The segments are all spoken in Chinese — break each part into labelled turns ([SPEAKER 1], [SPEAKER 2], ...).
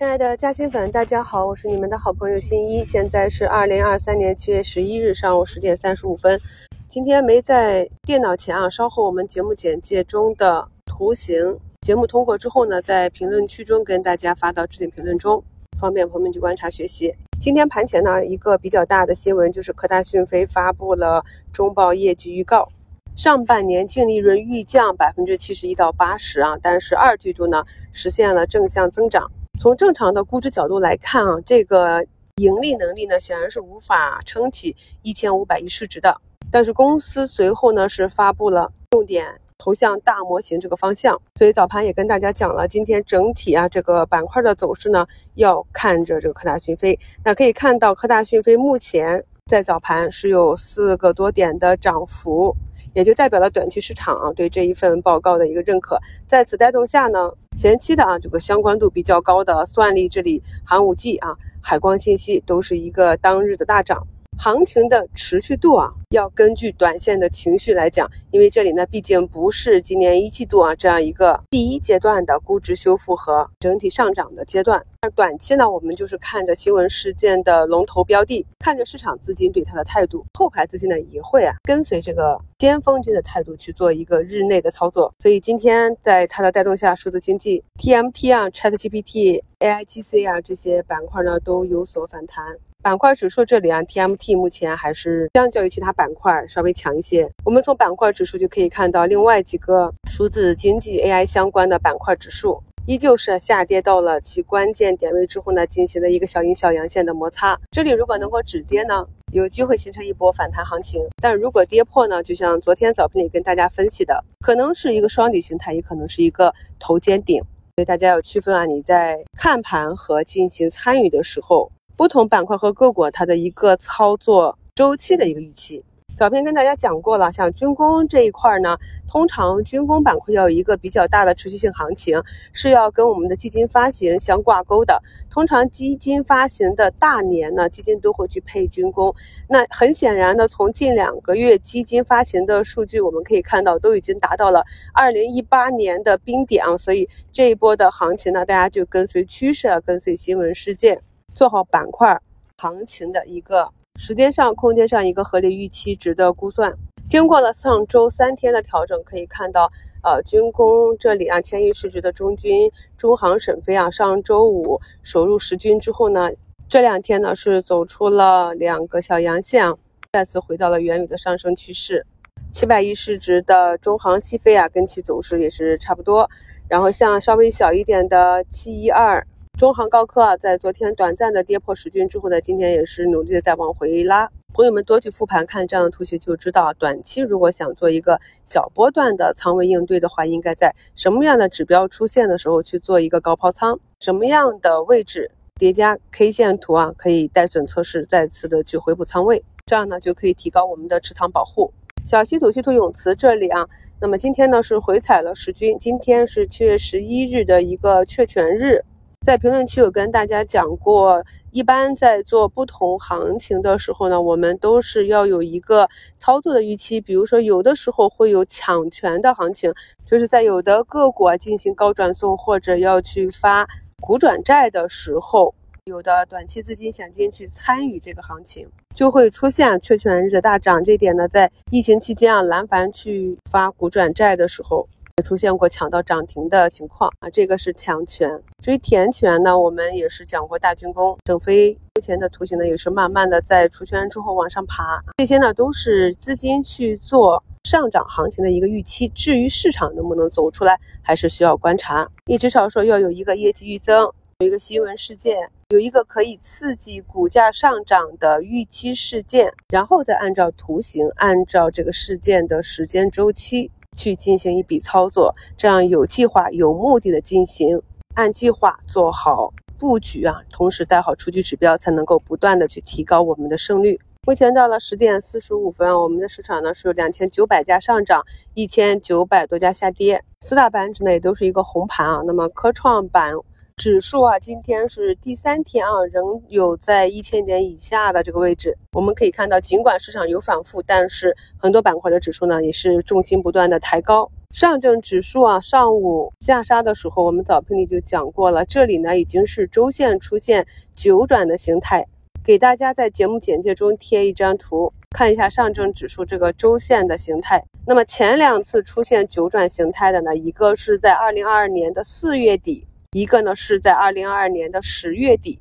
[SPEAKER 1] 亲爱的嘉兴粉，大家好，我是你们的好朋友新一。现在是二零二三年七月十一日上午十点三十五分。今天没在电脑前啊，稍后我们节目简介中的图形节目通过之后呢，在评论区中跟大家发到置顶评论中，方便朋友们去观察学习。今天盘前呢，一个比较大的新闻就是科大讯飞发布了中报业绩预告，上半年净利润预降百分之七十一到八十啊，但是二季度呢实现了正向增长。从正常的估值角度来看啊，这个盈利能力呢显然是无法撑起一千五百亿市值的。但是公司随后呢是发布了重点投向大模型这个方向，所以早盘也跟大家讲了，今天整体啊这个板块的走势呢要看着这个科大讯飞。那可以看到科大讯飞目前在早盘是有四个多点的涨幅。也就代表了短期市场啊对这一份报告的一个认可。在此带动下呢，前期的啊这个相关度比较高的算力、这里寒武纪啊、海光信息都是一个当日的大涨。行情的持续度啊，要根据短线的情绪来讲，因为这里呢，毕竟不是今年一季度啊这样一个第一阶段的估值修复和整体上涨的阶段。而短期呢，我们就是看着新闻事件的龙头标的，看着市场资金对它的态度，后排资金呢也会啊跟随这个先锋军的态度去做一个日内的操作。所以今天在它的带动下，数字经济、TMT 啊、ChatGPT、AIGC 啊这些板块呢都有所反弹。板块指数这里啊，TMT 目前还是相较于其他板块稍微强一些。我们从板块指数就可以看到，另外几个数字经济 AI 相关的板块指数依旧是下跌到了其关键点位之后呢，进行了一个小阴小阳线的摩擦。这里如果能够止跌呢，有机会形成一波反弹行情。但如果跌破呢，就像昨天早盘里跟大家分析的，可能是一个双底形态，也可能是一个头肩顶。所以大家要区分啊，你在看盘和进行参与的时候。不同板块和个股，它的一个操作周期的一个预期。早篇跟大家讲过了，像军工这一块呢，通常军工板块要有一个比较大的持续性行情，是要跟我们的基金发行相挂钩的。通常基金发行的大年呢，基金都会去配军工。那很显然呢，从近两个月基金发行的数据，我们可以看到都已经达到了二零一八年的冰点啊。所以这一波的行情呢，大家就跟随趋势，跟随新闻事件。做好板块行情的一个时间上、空间上一个合理预期值的估算。经过了上周三天的调整，可以看到，呃，军工这里啊，千亿市值的中军、中航、沈飞啊，上周五首入十军之后呢，这两天呢是走出了两个小阳线，再次回到了原有的上升趋势。七百亿市值的中航、西飞啊，跟其走势也是差不多。然后像稍微小一点的七一二。中航高科啊，在昨天短暂的跌破十均之后呢，今天也是努力的在往回拉。朋友们多去复盘看这样的图形，就知道短期如果想做一个小波段的仓位应对的话，应该在什么样的指标出现的时候去做一个高抛仓，什么样的位置叠加 K 线图啊，可以带损测试再次的去回补仓位，这样呢就可以提高我们的持仓保护。小稀土稀土永磁这里啊，那么今天呢是回踩了十均，今天是七月十一日的一个确权日。在评论区有跟大家讲过，一般在做不同行情的时候呢，我们都是要有一个操作的预期。比如说，有的时候会有抢权的行情，就是在有的个股啊进行高转送或者要去发股转债的时候，有的短期资金想进去参与这个行情，就会出现确权日的大涨。这点呢，在疫情期间啊，蓝凡去发股转债的时候。出现过抢到涨停的情况啊，这个是强权。至于填权呢，我们也是讲过大军工、整飞目前的图形呢，也是慢慢的在出圈之后往上爬。这些呢都是资金去做上涨行情的一个预期。至于市场能不能走出来，还是需要观察。你至少说要有一个业绩预增，有一个新闻事件，有一个可以刺激股价上涨的预期事件，然后再按照图形，按照这个事件的时间周期。去进行一笔操作，这样有计划、有目的的进行，按计划做好布局啊，同时带好出局指标，才能够不断的去提高我们的胜率。目前到了十点四十五分，我们的市场呢是两千九百家上涨，一千九百多家下跌，四大板指呢也都是一个红盘啊。那么科创板。指数啊，今天是第三天啊，仍有在一千点以下的这个位置。我们可以看到，尽管市场有反复，但是很多板块的指数呢，也是重心不断的抬高。上证指数啊，上午下杀的时候，我们早评里就讲过了，这里呢已经是周线出现九转的形态。给大家在节目简介中贴一张图，看一下上证指数这个周线的形态。那么前两次出现九转形态的呢，一个是在二零二二年的四月底，一个呢是在二零二二年的十月底。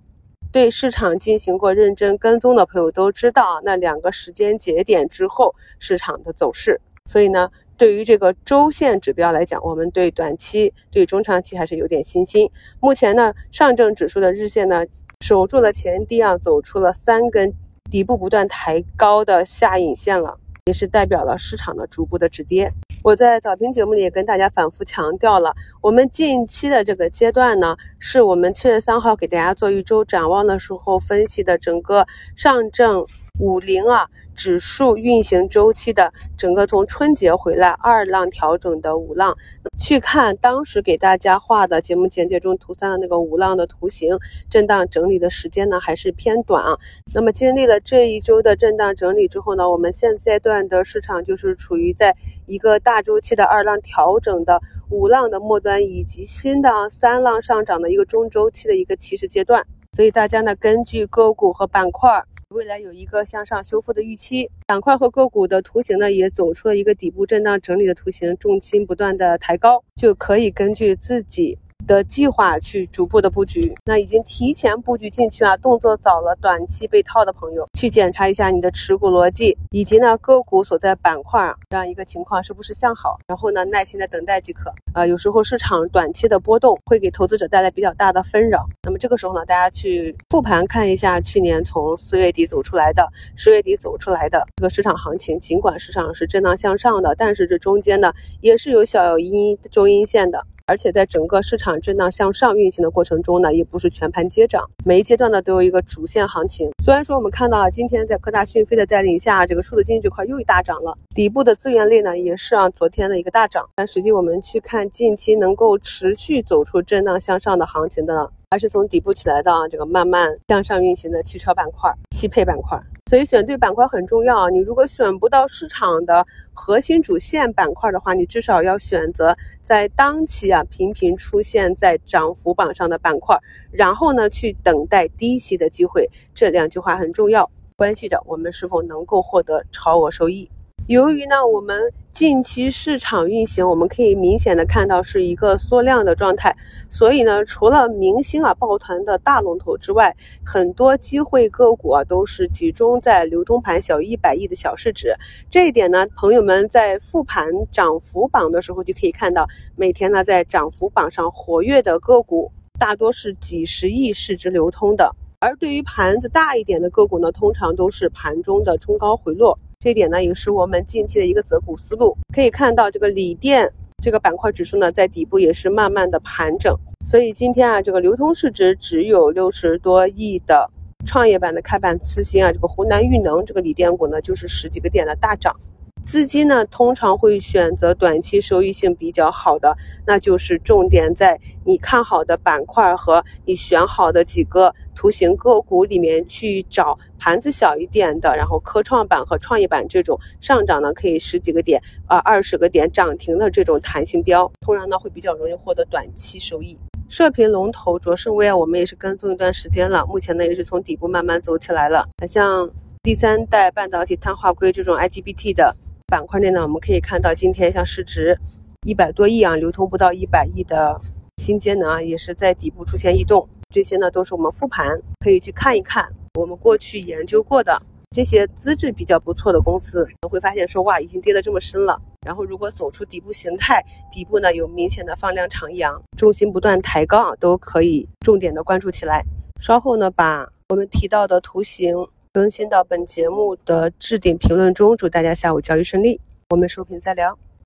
[SPEAKER 1] 对市场进行过认真跟踪的朋友都知道，那两个时间节点之后市场的走势。所以呢，对于这个周线指标来讲，我们对短期、对中长期还是有点信心。目前呢，上证指数的日线呢。守住了前低啊，走出了三根底部不断抬高的下影线了，也是代表了市场的逐步的止跌。我在早评节目里也跟大家反复强调了，我们近期的这个阶段呢，是我们七月三号给大家做一周展望的时候分析的整个上证五零啊。指数运行周期的整个从春节回来二浪调整的五浪，去看当时给大家画的节目简介中图三的那个五浪的图形，震荡整理的时间呢还是偏短啊。那么经历了这一周的震荡整理之后呢，我们现阶段的市场就是处于在一个大周期的二浪调整的五浪的末端，以及新的三浪上涨的一个中周期的一个起始阶段。所以大家呢，根据个股和板块。未来有一个向上修复的预期，板块和个股的图形呢，也走出了一个底部震荡整理的图形，重心不断的抬高，就可以根据自己。的计划去逐步的布局，那已经提前布局进去啊，动作早了，短期被套的朋友去检查一下你的持股逻辑，以及呢个股所在板块这样一个情况是不是向好，然后呢耐心的等待即可。啊，有时候市场短期的波动会给投资者带来比较大的纷扰，那么这个时候呢，大家去复盘看一下去年从四月底走出来的，十月底走出来的这个市场行情，尽管市场是震荡向上的，但是这中间呢也是有小阴周阴线的。而且在整个市场震荡向上运行的过程中呢，也不是全盘接涨，每一阶段呢都有一个主线行情。虽然说我们看到啊，今天在科大讯飞的带领下，这个数字经济这块又一大涨了，底部的资源类呢也是啊昨天的一个大涨。但实际我们去看近期能够持续走出震荡向上的行情的呢，还是从底部起来的啊这个慢慢向上运行的汽车板块、汽配板块。所以选对板块很重要啊！你如果选不到市场的核心主线板块的话，你至少要选择在当期啊频频出现在涨幅榜上的板块，然后呢去等待低吸的机会。这两句话很重要，关系着我们是否能够获得超额收益。由于呢，我们近期市场运行，我们可以明显的看到是一个缩量的状态，所以呢，除了明星啊抱团的大龙头之外，很多机会个股啊都是集中在流通盘小于一百亿的小市值。这一点呢，朋友们在复盘涨幅榜的时候就可以看到，每天呢在涨幅榜上活跃的个股大多是几十亿市值流通的，而对于盘子大一点的个股呢，通常都是盘中的冲高回落。这一点呢，也是我们近期的一个择股思路。可以看到，这个锂电这个板块指数呢，在底部也是慢慢的盘整。所以今天啊，这个流通市值只有六十多亿的创业板的开板次新啊，这个湖南裕能这个锂电股呢，就是十几个点的大涨。资金呢，通常会选择短期收益性比较好的，那就是重点在你看好的板块和你选好的几个图形个股里面去找盘子小一点的，然后科创板和创业板这种上涨呢可以十几个点啊二十个点涨停的这种弹性标，通常呢会比较容易获得短期收益。射频龙头卓胜微啊，我们也是跟踪一段时间了，目前呢也是从底部慢慢走起来了，像第三代半导体碳化硅这种 IGBT 的。板块内呢，我们可以看到，今天像市值一百多亿啊，流通不到一百亿的新节能啊，也是在底部出现异动。这些呢，都是我们复盘可以去看一看，我们过去研究过的这些资质比较不错的公司，会发现说哇，已经跌得这么深了。然后如果走出底部形态，底部呢有明显的放量长阳，重心不断抬高，都可以重点的关注起来。稍后呢，把我们提到的图形。更新到本节目的置顶评论中，祝大家下午交易顺利。我们收评再聊。